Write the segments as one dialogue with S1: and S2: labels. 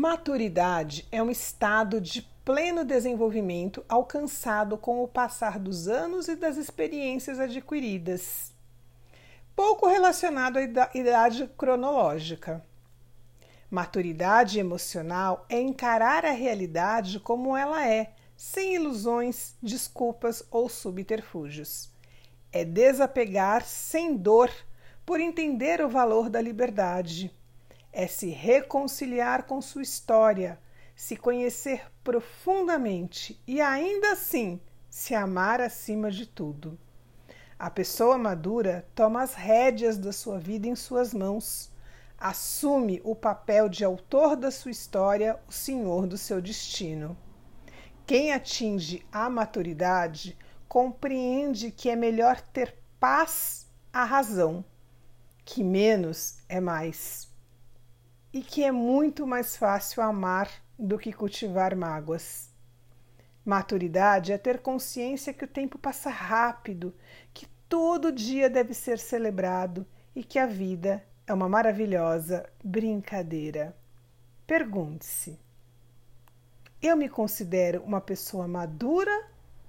S1: Maturidade é um estado de pleno desenvolvimento alcançado com o passar dos anos e das experiências adquiridas. Pouco relacionado à idade cronológica. Maturidade emocional é encarar a realidade como ela é, sem ilusões, desculpas ou subterfúgios. É desapegar sem dor por entender o valor da liberdade é se reconciliar com sua história, se conhecer profundamente e ainda assim se amar acima de tudo. A pessoa madura toma as rédeas da sua vida em suas mãos, assume o papel de autor da sua história, o senhor do seu destino. Quem atinge a maturidade compreende que é melhor ter paz à razão, que menos é mais e que é muito mais fácil amar do que cultivar mágoas. Maturidade é ter consciência que o tempo passa rápido, que todo dia deve ser celebrado e que a vida é uma maravilhosa brincadeira. Pergunte-se: eu me considero uma pessoa madura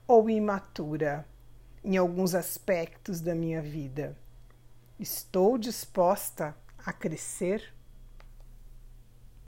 S1: ou imatura em alguns aspectos da minha vida? Estou disposta a crescer?